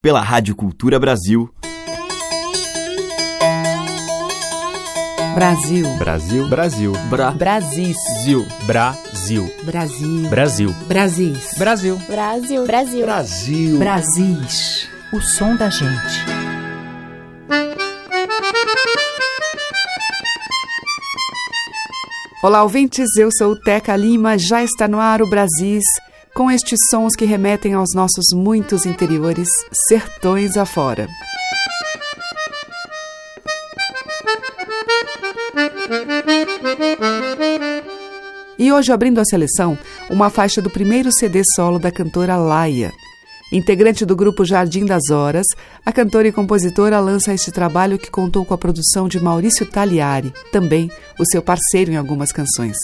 pela Rádio Cultura Brasil. Brasil. Brasil. Brasil. Bra. Brasil. Brasil. Brasil. Brasil. Brasil. Brasil. Brasil. Brasil. Brasil. Brasis. O som da gente. Olá, ouvintes. Eu sou Teca Lima. Já está no ar o Brasis, com estes sons que remetem aos nossos muitos interiores, sertões afora. E hoje, abrindo a seleção, uma faixa do primeiro CD solo da cantora Laia. Integrante do grupo Jardim das Horas, a cantora e compositora lança este trabalho que contou com a produção de Maurício Tagliari, também o seu parceiro em algumas canções.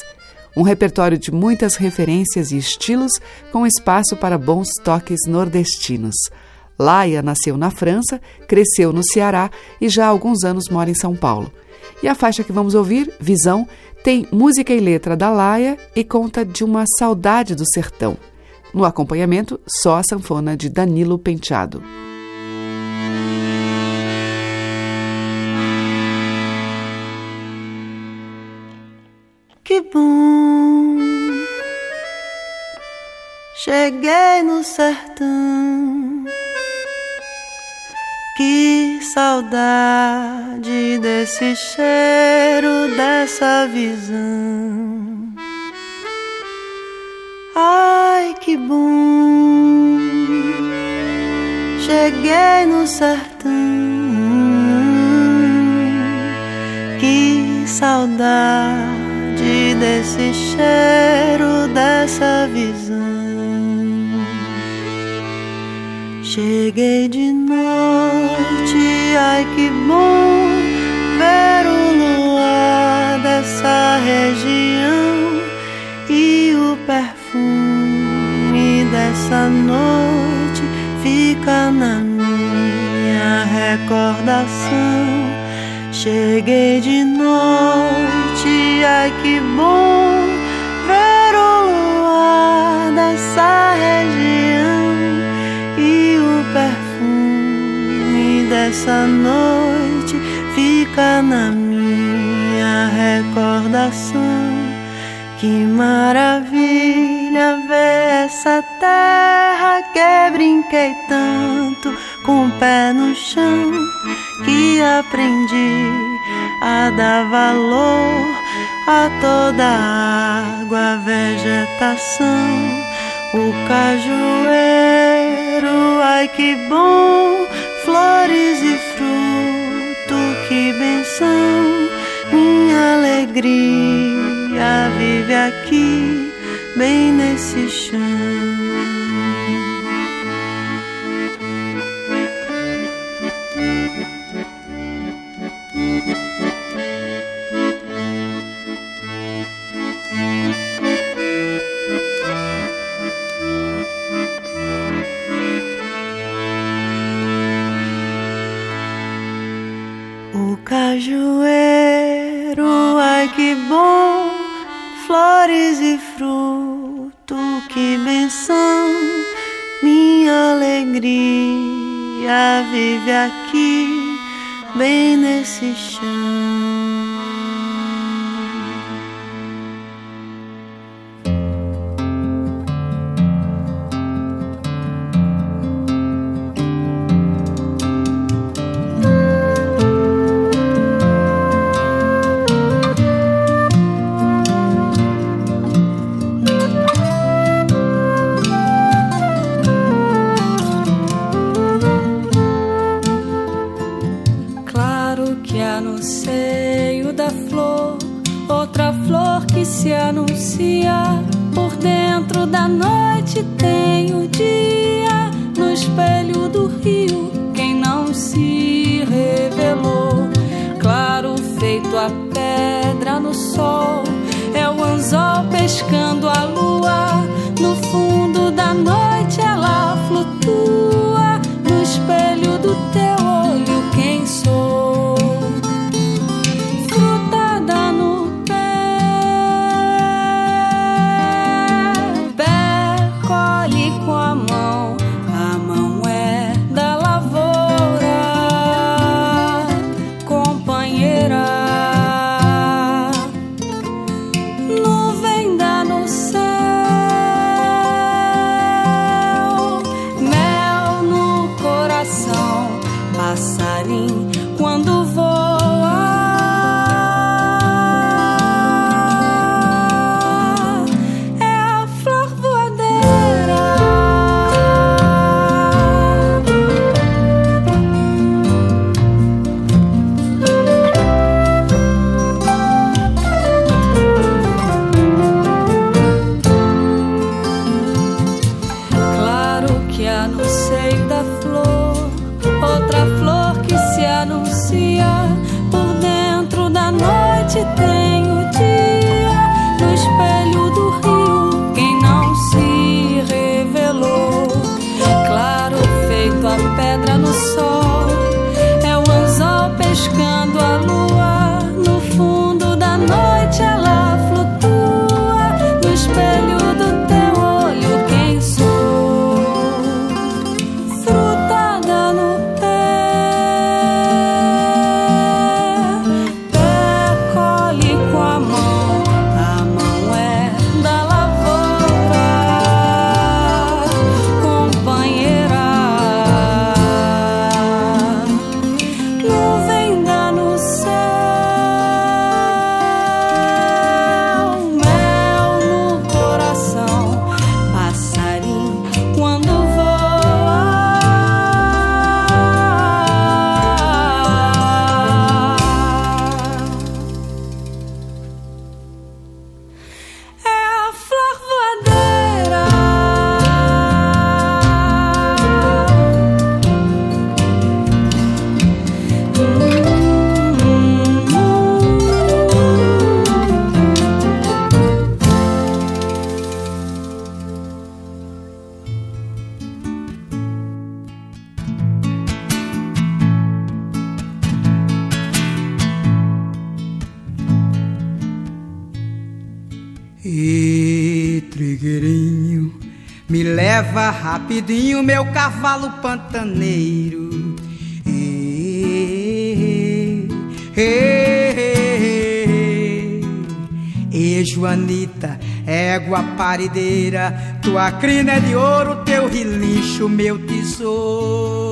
Um repertório de muitas referências e estilos, com espaço para bons toques nordestinos. Laia nasceu na França, cresceu no Ceará e já há alguns anos mora em São Paulo. E a faixa que vamos ouvir, Visão, tem música e letra da Laia e conta de uma saudade do sertão. No acompanhamento, só a sanfona de Danilo Penteado. Que bom, cheguei no sertão. Que saudade desse cheiro, dessa visão. Ai, que bom! Cheguei no sertão. Desse cheiro, dessa visão. Cheguei de noite, ai que bom ver o luar dessa região e o perfume dessa noite fica na minha recordação. Cheguei de noite, ai que bom dessa noite fica na minha recordação. Que maravilha ver essa terra que brinquei tanto com o pé no chão que aprendi a dar valor a toda a água, a vegetação, o cajueiro, ai que bom, flores e fruto, que benção, minha alegria vive aqui, bem nesse chão. Cajueiro, ai que bom, flores e fruto, que benção, minha alegria vive aqui, bem nesse chão. Rapidinho meu cavalo pantaneiro. E, e, e, e Joanita, égua parideira, tua crina é de ouro, teu relincho, meu tesouro.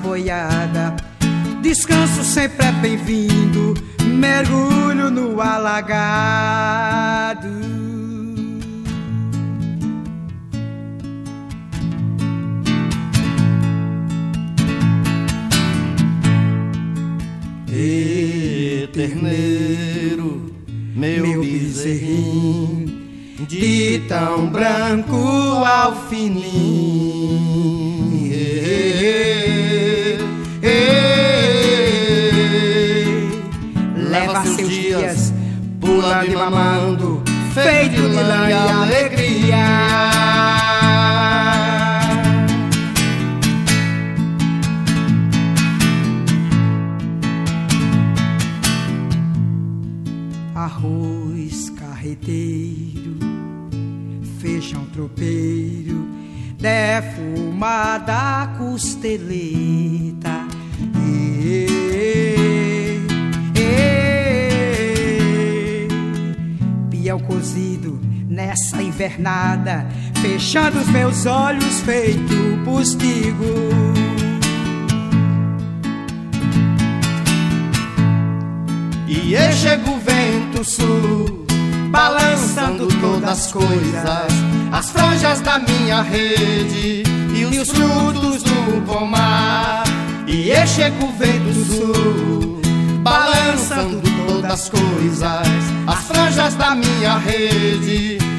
Boiada. Descanso sempre é bem-vindo, mergulho no alagado. E terneiro, meu, meu bezerrinho, de tão branco ao fininho. Pulando e mamando, feito de lã e alegria. tropeiro, defumada costeleta. Nessa invernada, fechando os meus olhos feito postigo. E chega o vento sul, balançando todas as coisas as franjas da minha rede e os, os frutos do pomar. E chega o vento sul, balançando todas as coisas, as franjas da minha rede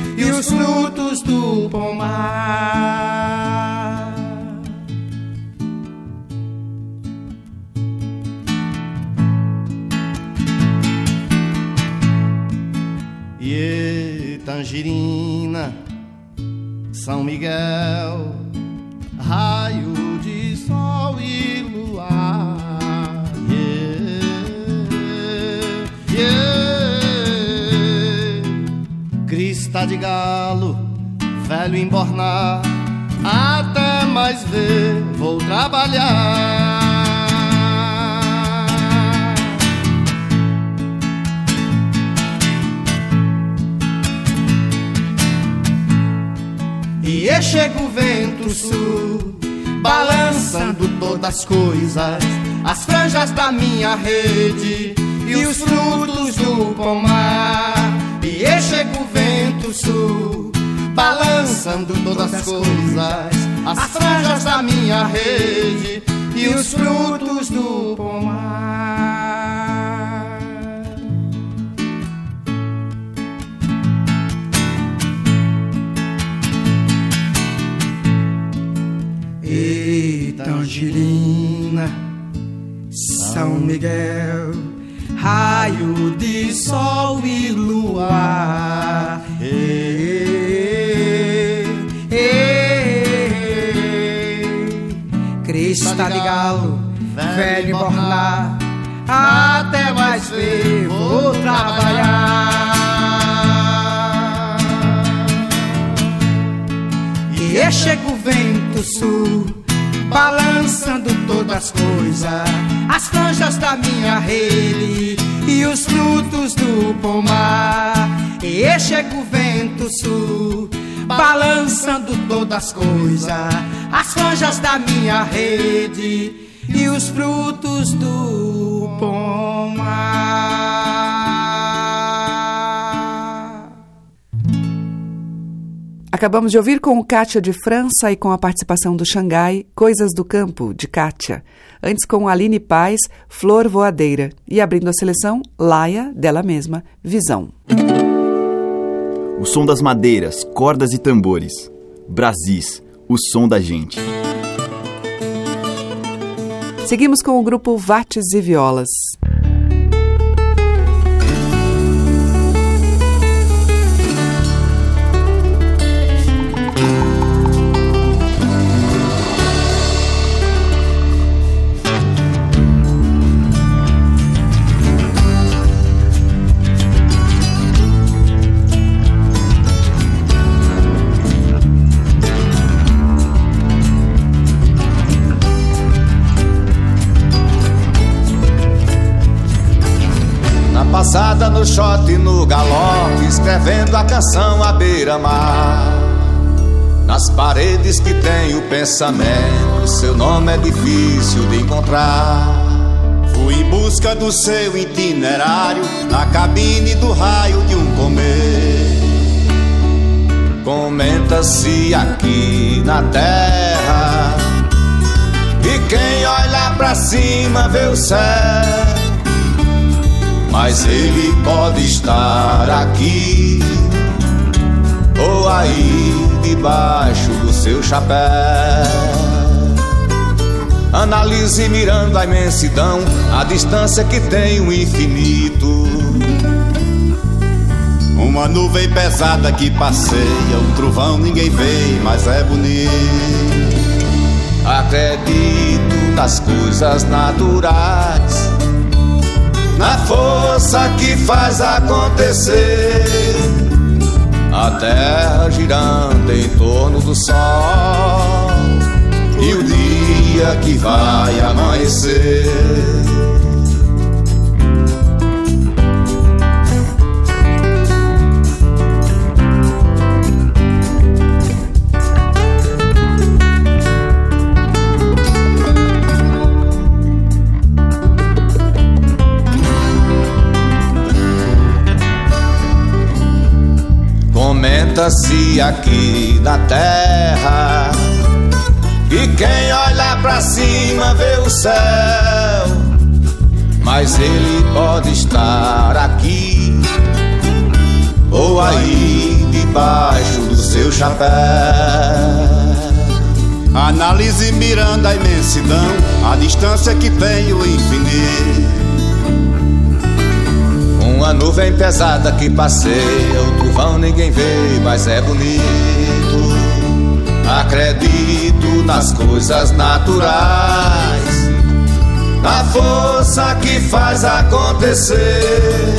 os frutos do pomar. E tangerina são Miguel, raio De galo, velho embornar, até mais ver, vou trabalhar. E chega o vento sul, balançando todas as coisas, as franjas da minha rede e os frutos do pomar. E chega o vento sul, balançando todas as coisas, as franjas da minha rede e os frutos do pomar. E São Miguel, raio de sol e luar. Crista de galo, velho borlar, até mais ver, vou trabalhar. E chega o vento sul, balançando todas as coisas, as franjas da minha rede e os frutos do pomar. E chega o vento sul, balançando todas as coisas, as franjas da minha rede e os frutos do pomar. Acabamos de ouvir com o Kátia de França e com a participação do Xangai, Coisas do Campo, de Kátia. Antes com Aline Paz, Flor Voadeira. E abrindo a seleção, Laia, dela mesma, Visão. O som das madeiras, cordas e tambores. Brasis, o som da gente. Seguimos com o grupo Vates e Violas. Passada no shot e no galope, escrevendo a canção à beira-mar. Nas paredes que tem o pensamento, seu nome é difícil de encontrar. Fui em busca do seu itinerário, na cabine do raio de um comer. Comenta-se aqui na terra, e quem olha pra cima vê o céu mas ele pode estar aqui ou aí debaixo do seu chapéu. Analise mirando a imensidão, a distância que tem o infinito. Uma nuvem pesada que passeia, um trovão ninguém vê, mas é bonito. Acredito nas coisas naturais na força que faz acontecer. A terra girando em torno do sol e o dia que vai amanhecer. Comenta-se aqui na terra. E quem olha pra cima vê o céu. Mas ele pode estar aqui. Ou aí debaixo do seu chapéu. Analise mirando a imensidão. A distância que tem o infinito uma nuvem pesada que passeia, o trovão ninguém vê, mas é bonito. Acredito nas coisas naturais, na força que faz acontecer.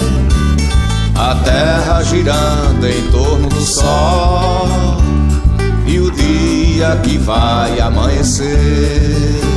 A terra girando em torno do sol, e o dia que vai amanhecer.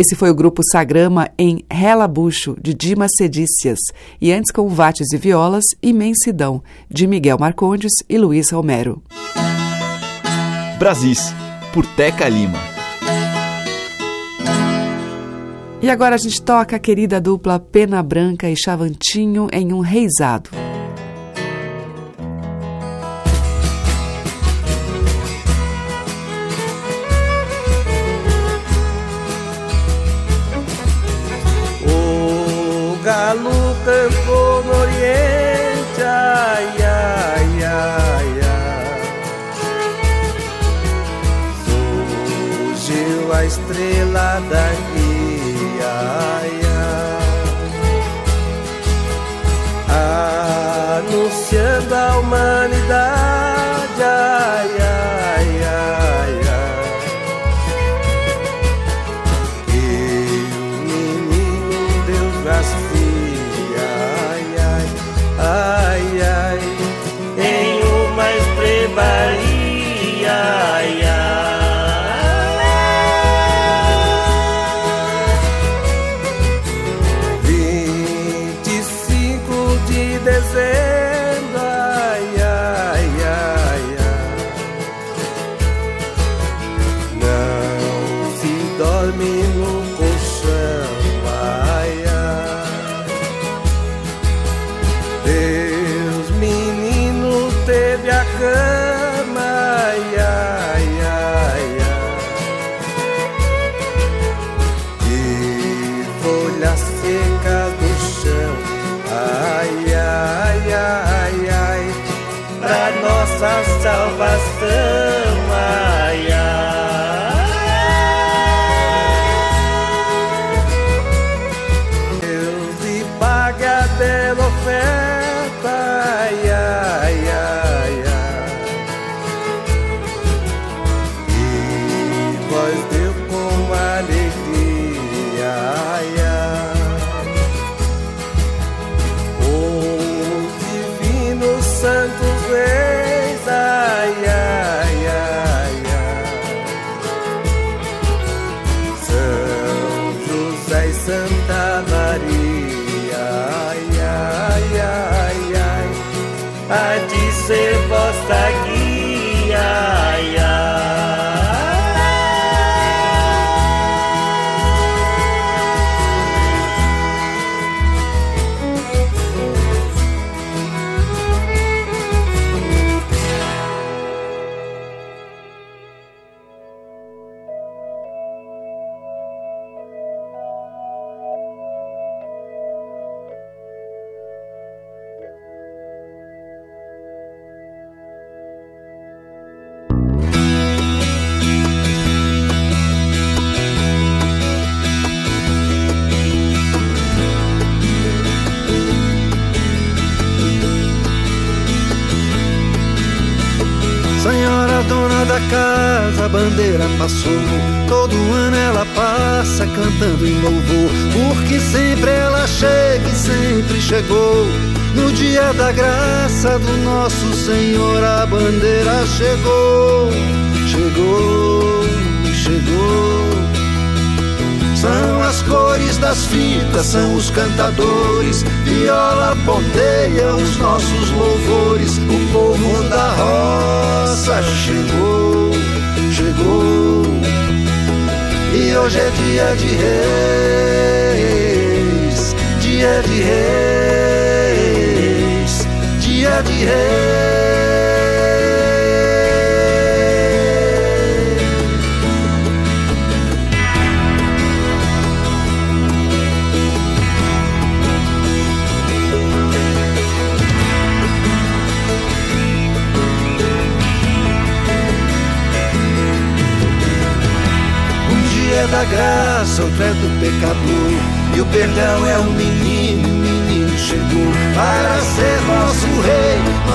Esse foi o grupo Sagrama em Relabucho, de Dimas Sedícias, e antes com Vates e Violas, Imensidão, de Miguel Marcondes e Luiz Romero. Brasis, por Teca Lima. E agora a gente toca a querida dupla Pena Branca e Chavantinho em um reizado.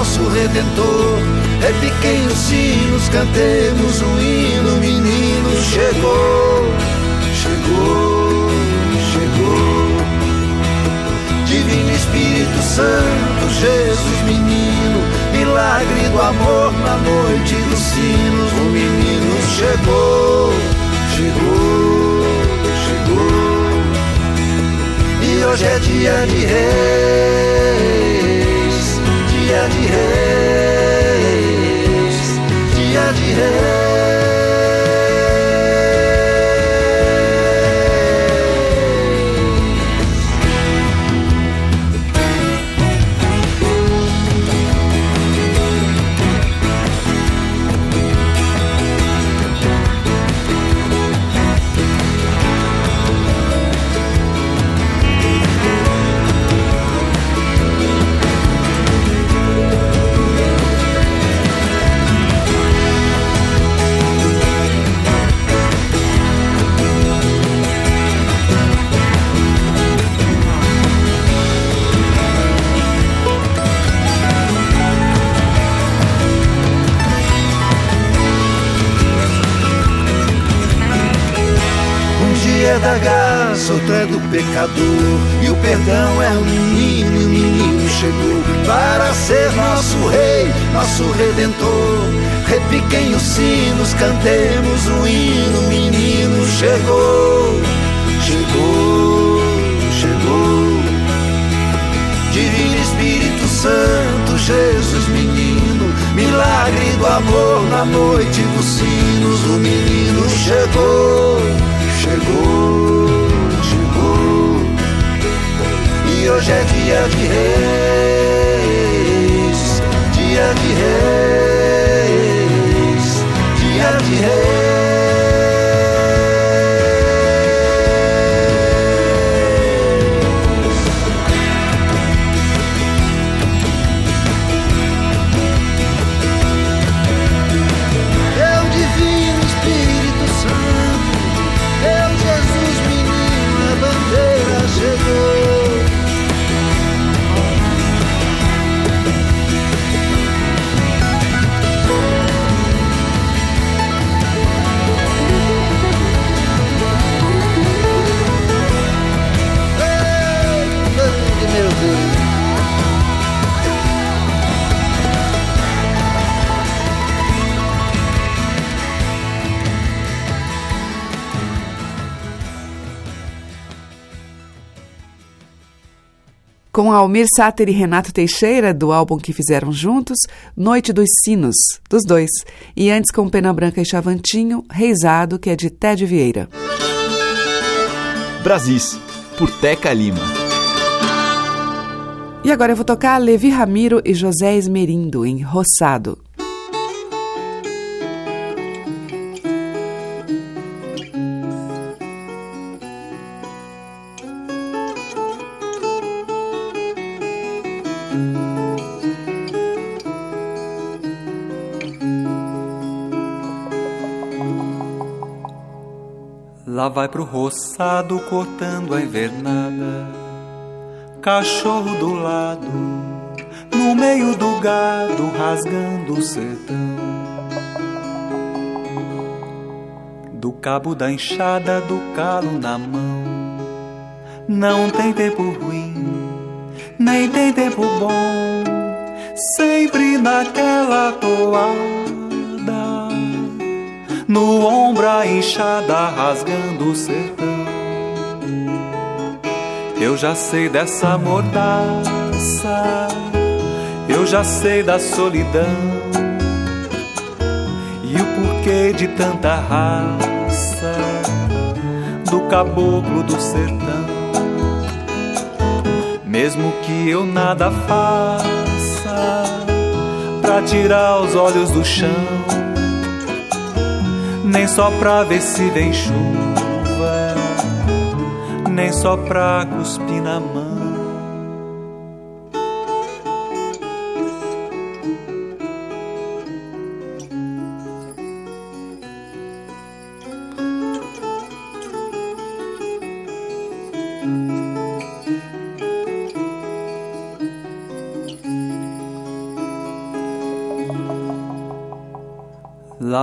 Nosso redentor. Repiquem os sinos, cantemos um hino, o menino chegou, chegou, chegou. Divino Espírito Santo, Jesus menino, milagre do amor na noite dos sinos, o menino chegou chegou, chegou. E hoje é dia de reis, dia de reis, dia de reis. Da graça, é do pecador. E o perdão é um menino, e o menino chegou para ser nosso rei, nosso redentor. Repiquem os sinos, cantemos o hino, o menino chegou, chegou, chegou. Divino Espírito Santo, Jesus menino, milagre do amor na noite dos sinos, o menino chegou chegou. E hoje é dia de reis, dia de reis, dia de reis. Com Almir Sater e Renato Teixeira, do álbum que fizeram juntos, Noite dos Sinos, dos dois. E antes com Pena Branca e Chavantinho, Reisado, que é de Ted Vieira. Brasis, por Teca Lima. E agora eu vou tocar Levi Ramiro e José Esmerindo, em Roçado. Lá vai pro roçado cortando a invernada. Cachorro do lado, no meio do gado, rasgando o sertão. Do cabo da enxada, do calo na mão. Não tem tempo ruim, nem tem tempo bom. Sempre naquela toada no ombro a enxada rasgando o sertão. Eu já sei dessa mordaça, eu já sei da solidão e o porquê de tanta raça do caboclo do sertão. Mesmo que eu nada faça pra tirar os olhos do chão nem só pra ver se vem chuva, nem só pra cuspir na mão.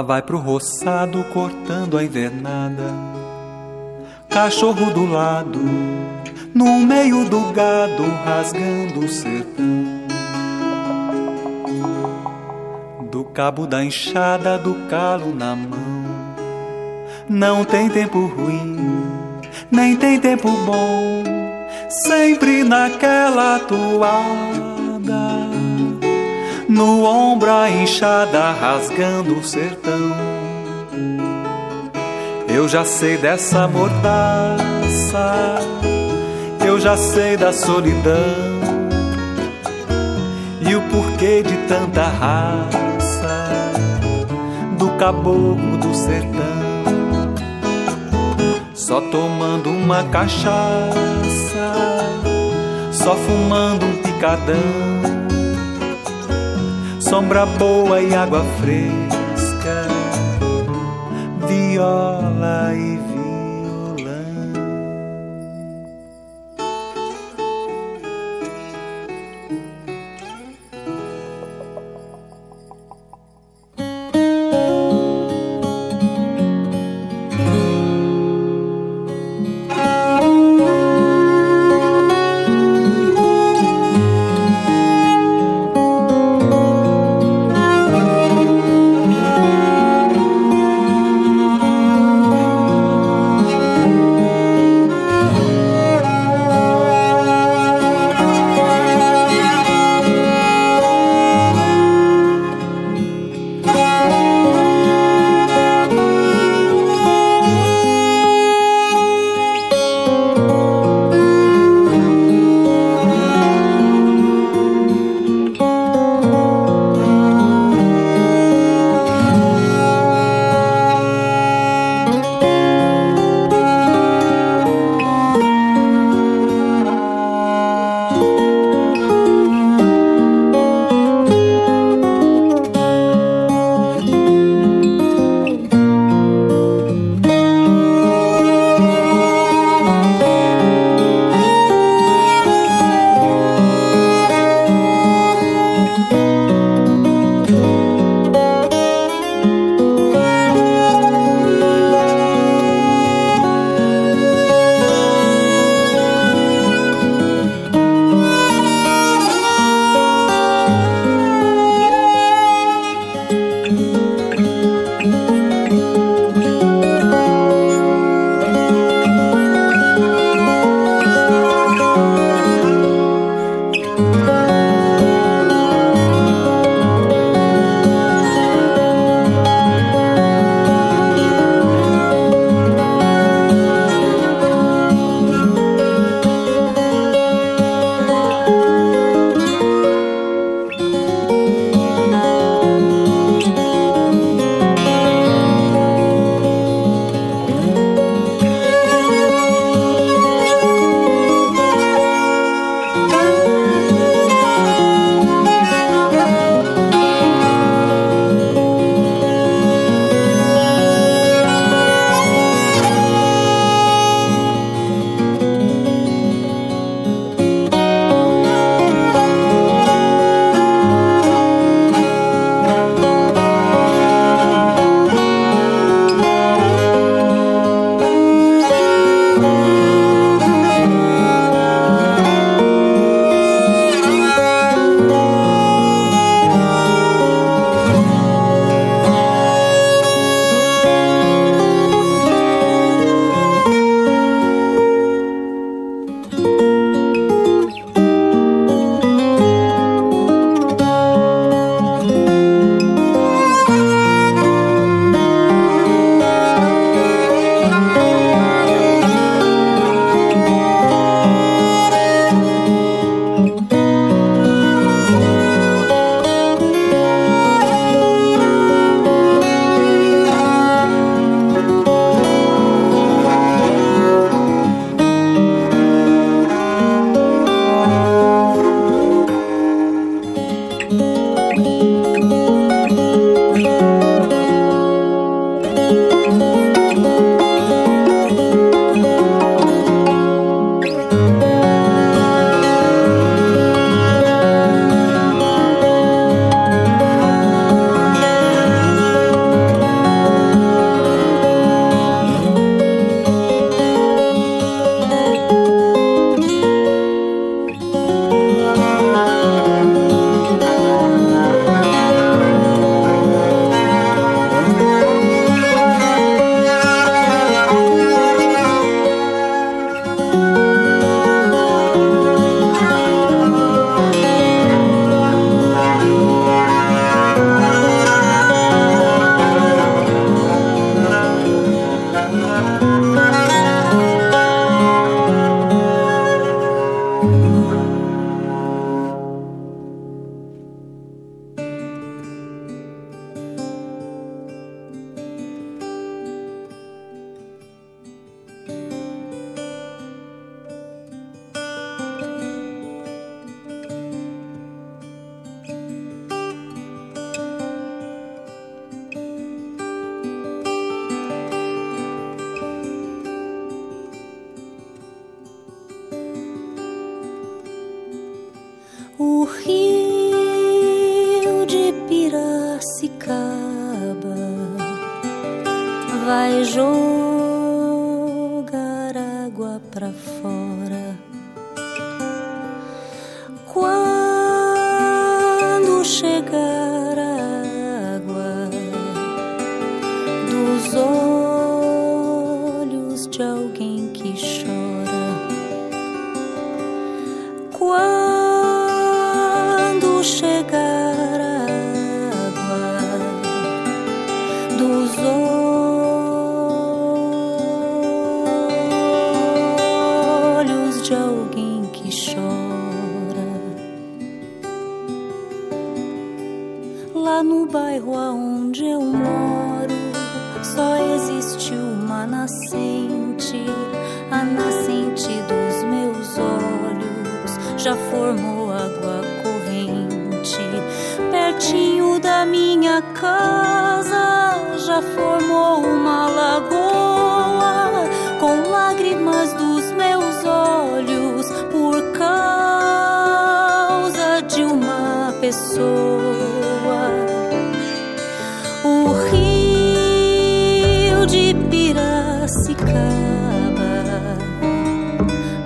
Vai pro roçado cortando a invernada. Cachorro do lado, no meio do gado, rasgando o sertão. Do cabo da enxada, do calo na mão. Não tem tempo ruim, nem tem tempo bom. Sempre naquela toada no ombro a enxada rasgando o sertão. Eu já sei dessa mordaça, eu já sei da solidão e o porquê de tanta raça do caboclo do sertão. Só tomando uma cachaça, só fumando um picadão sombra boa e água fresca, viola e pessoa. O rio de Piracicaba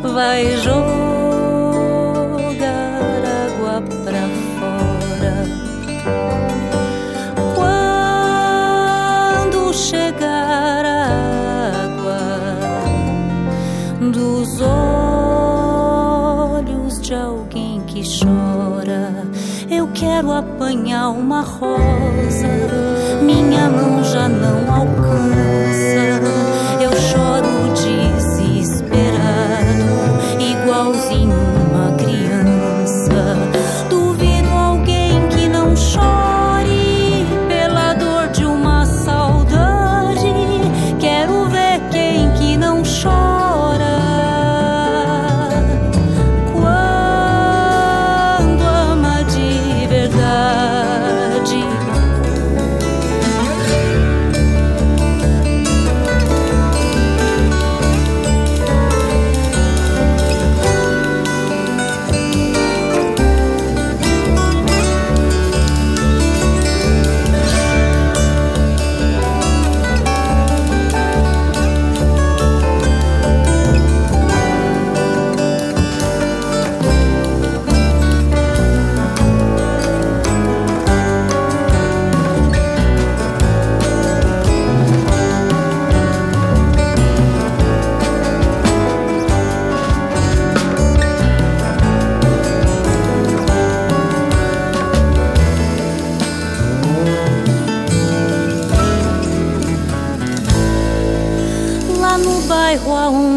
vai jogar. apanhar uma rosa. 百花红。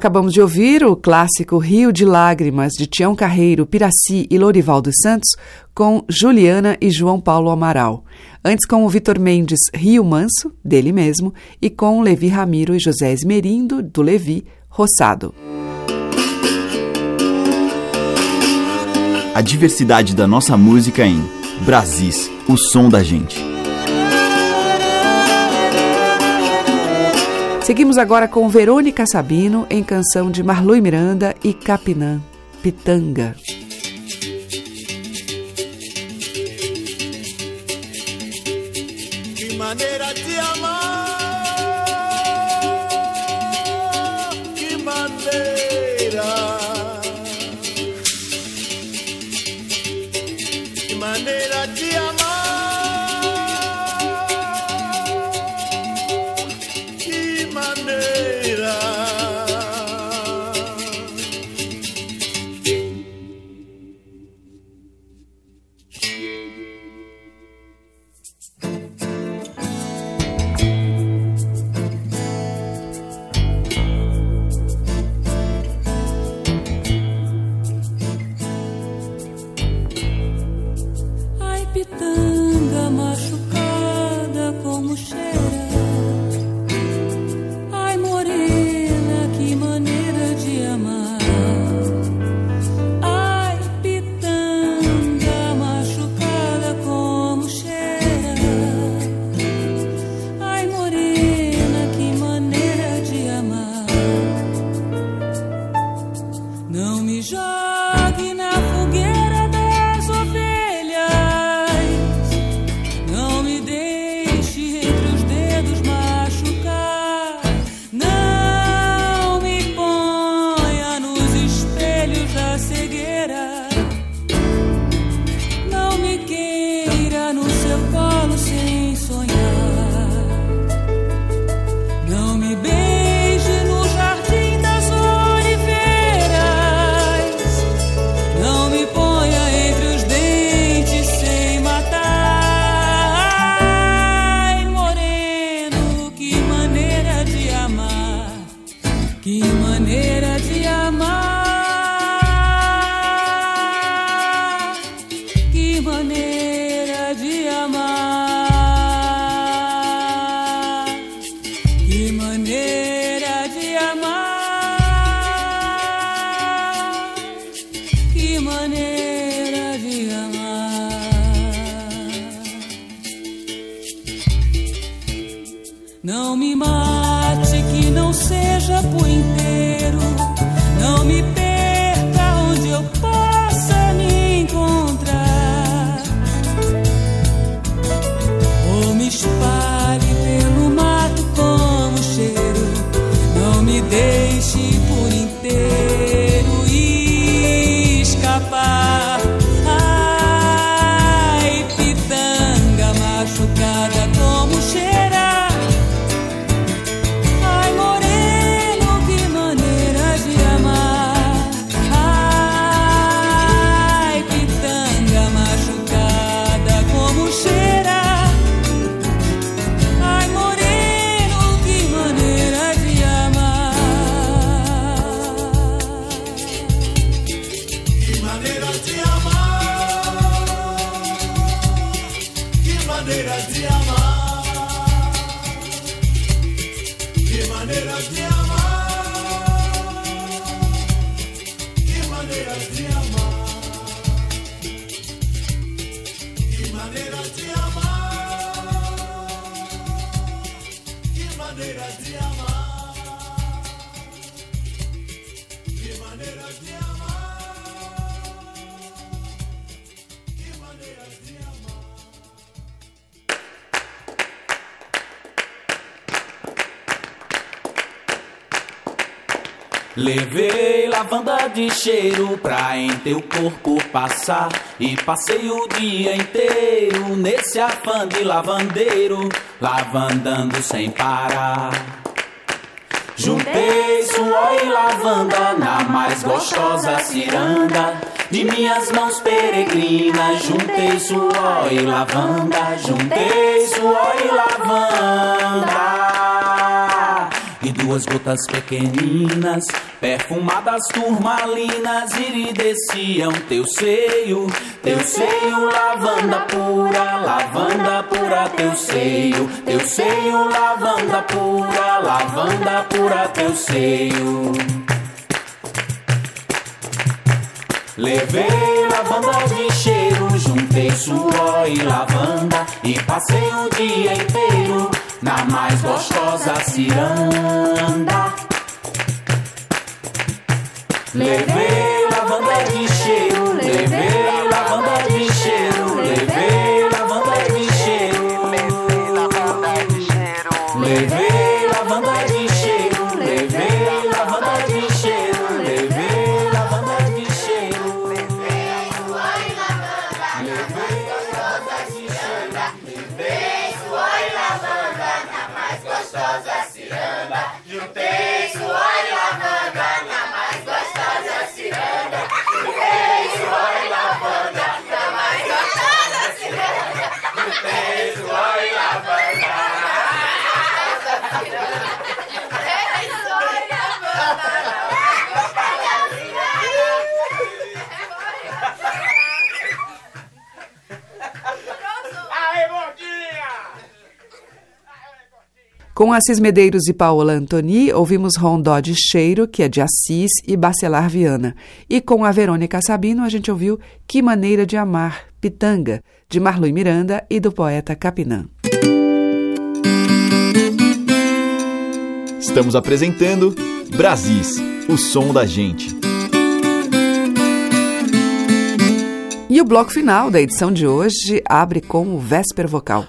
Acabamos de ouvir o clássico Rio de Lágrimas, de Tião Carreiro, Piraci e Lorival dos Santos, com Juliana e João Paulo Amaral. Antes com o Vitor Mendes, Rio Manso, dele mesmo, e com Levi Ramiro e José Esmerindo, do Levi, Roçado. A diversidade da nossa música em Brasis, o som da gente. Seguimos agora com Verônica Sabino em canção de Marlui Miranda e Capinã, Pitanga. Maneira de amar, cheiro pra em teu corpo passar. E passei o dia inteiro nesse afã de lavandeiro Lavandando sem parar. Juntei suor e lavanda na mais gostosa ciranda. De minhas mãos peregrinas Juntei suor e lavanda. Juntei suor e lavanda duas gotas pequeninas, perfumadas turmalinas, iridesciam teu seio, teu seio, lavanda pura, lavanda pura, teu seio, teu seio, lavanda pura, lavanda pura, teu seio. Levei lavanda de cheiro, juntei suor e lavanda e passei o dia inteiro na mais gostosa ciranda. Levei Com Assis Medeiros e Paola Antoni, ouvimos Rondó de Cheiro, que é de Assis e Bacelar Viana. E com a Verônica Sabino, a gente ouviu Que Maneira de Amar, Pitanga, de Marlui Miranda e do poeta Capinã. Estamos apresentando Brasis, o som da gente. E o bloco final da edição de hoje abre com o Vésper Vocal.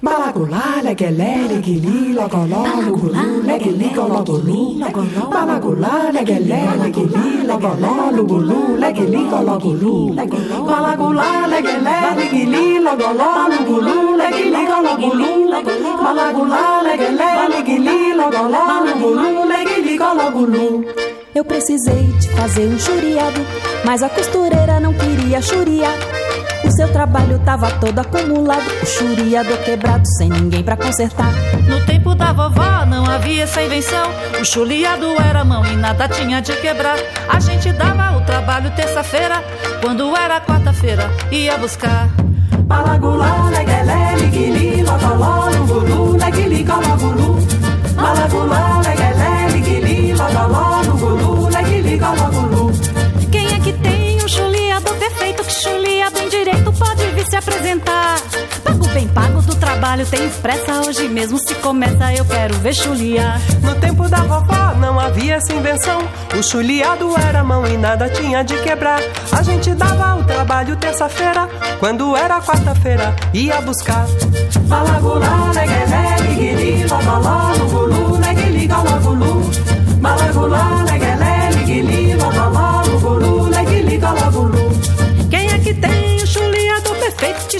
Eu precisei de fazer um churiado, mas a costureira não queria churiar. O seu trabalho tava todo acumulado, o churiado quebrado, sem ninguém pra consertar. No tempo da vovó não havia essa invenção. O chuliado era mão e nada tinha de quebrar. A gente dava o trabalho terça-feira, quando era quarta-feira, ia buscar. Malagulá, leguelé, liguili, logoló, lugulu, leguili, gologulu. Malagulá, leguelé, apresentar? Pago bem pago do trabalho, tenho pressa hoje mesmo se começa eu quero ver chuliar. No tempo da vovó não havia essa invenção. O chuliado era mão e nada tinha de quebrar. A gente dava o trabalho terça-feira, quando era quarta-feira ia buscar. Malagulá, leguelé, liguili, logoló, lugulu, leguili, gologulu. Malagulá,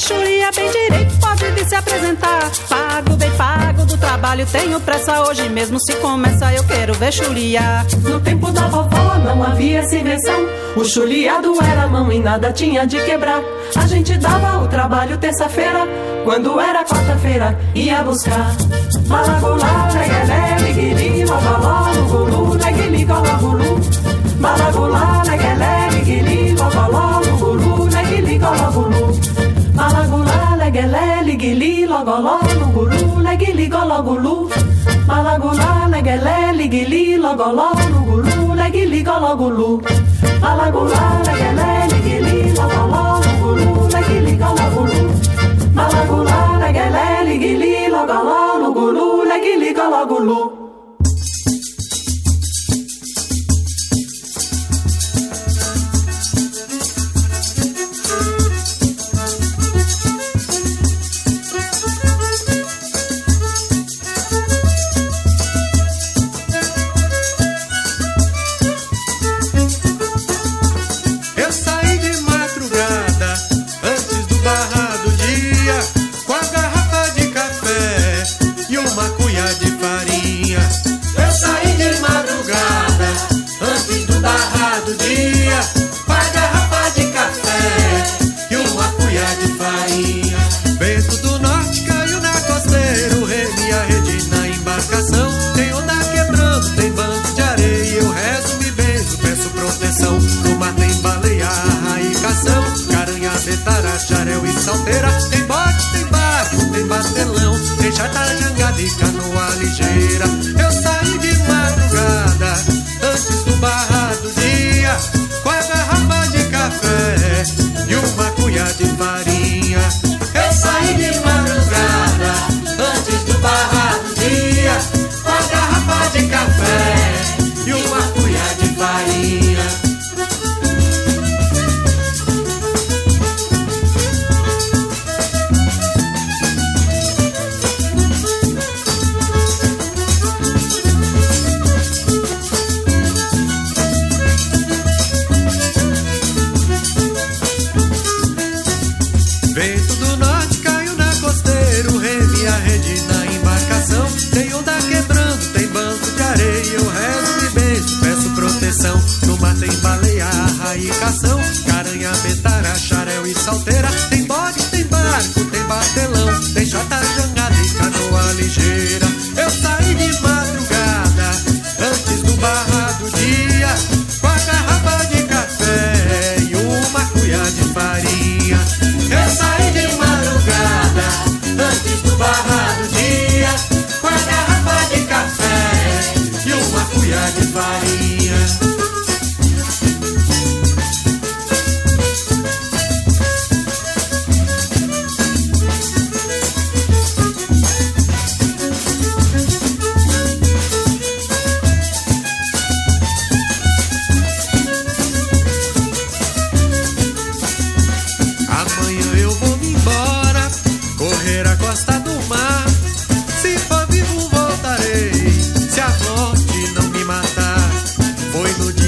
chulia bem direito pode vir se apresentar? Pago bem pago do trabalho, tenho pressa hoje mesmo se começa eu quero ver chuliar. No tempo da vovó não havia invenção. O chuliado era mão e nada tinha de quebrar. A gente dava o trabalho terça-feira, quando era quarta-feira ia buscar. Malagulá, leguelé, liguili, logoló, lugulu, leguili, gologulu. Malagulá, leguelé, leguelé, liguili, logoló, lugulu, leguili, gologulu. Malagulá, leguelé, liguili, logoló, lugulu, leguili, gologulu. Malagulá, leguelé, liguili, logoló, lugulu, leguili, gologulu. Malagulá, leguelé, liguili, logoló, lugulu, leguili, gologulu. Canoa ligeira.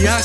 Yeah,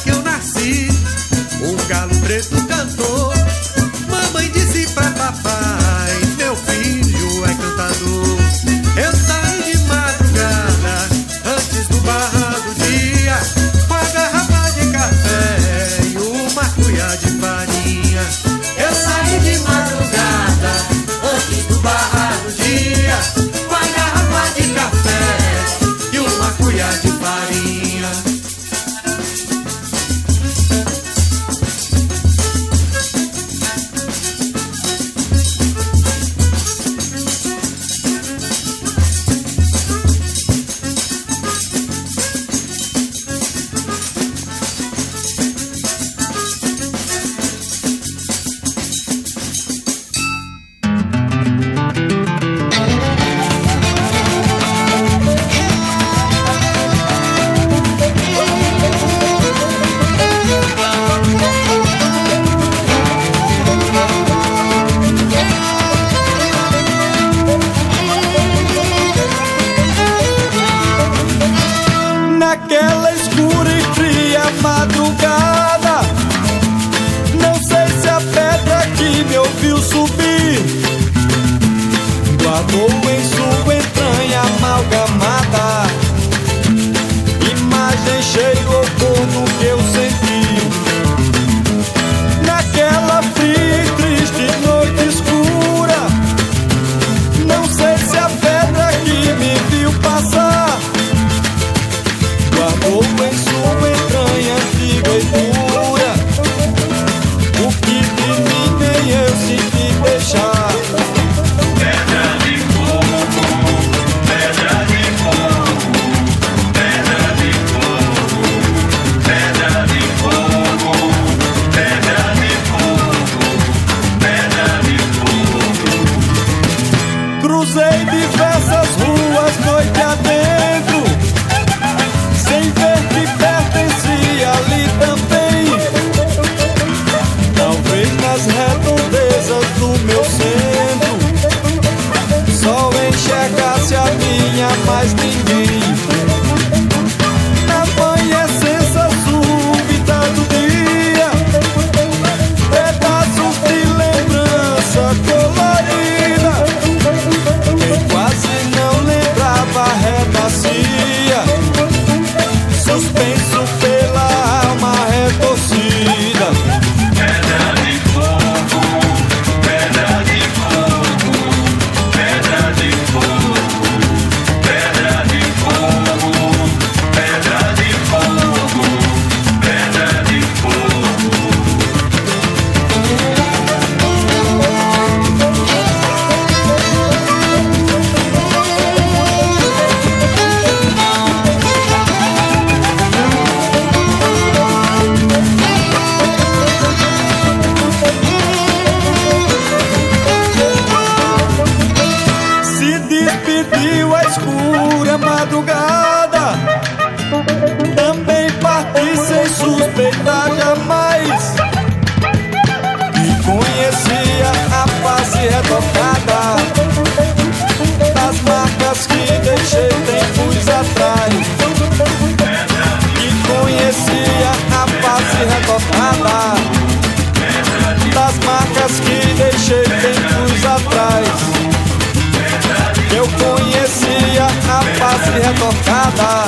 retocada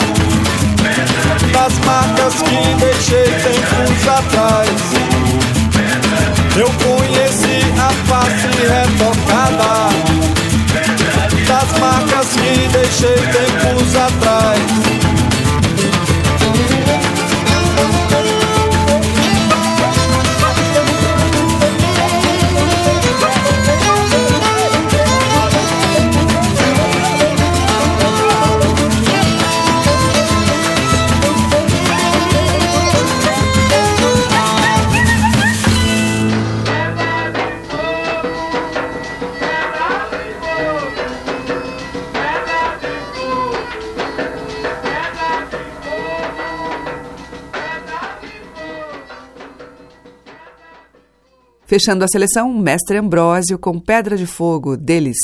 das marcas que deixei tempos atrás. Eu conheci a face retocada das marcas que deixei tempos atrás. Fechando a seleção, Mestre Ambrósio com Pedra de Fogo, deles.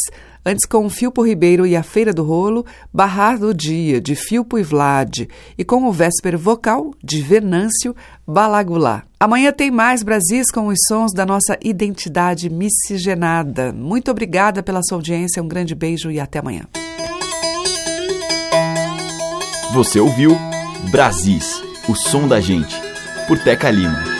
Antes com Filpo Ribeiro e a Feira do Rolo, Barrar do Dia, de Filpo e Vlad. E com o Vésper Vocal, de Venâncio Balagulá. Amanhã tem mais Brasis com os sons da nossa identidade miscigenada. Muito obrigada pela sua audiência, um grande beijo e até amanhã. Você ouviu Brasis, o som da gente, por Teca Lima.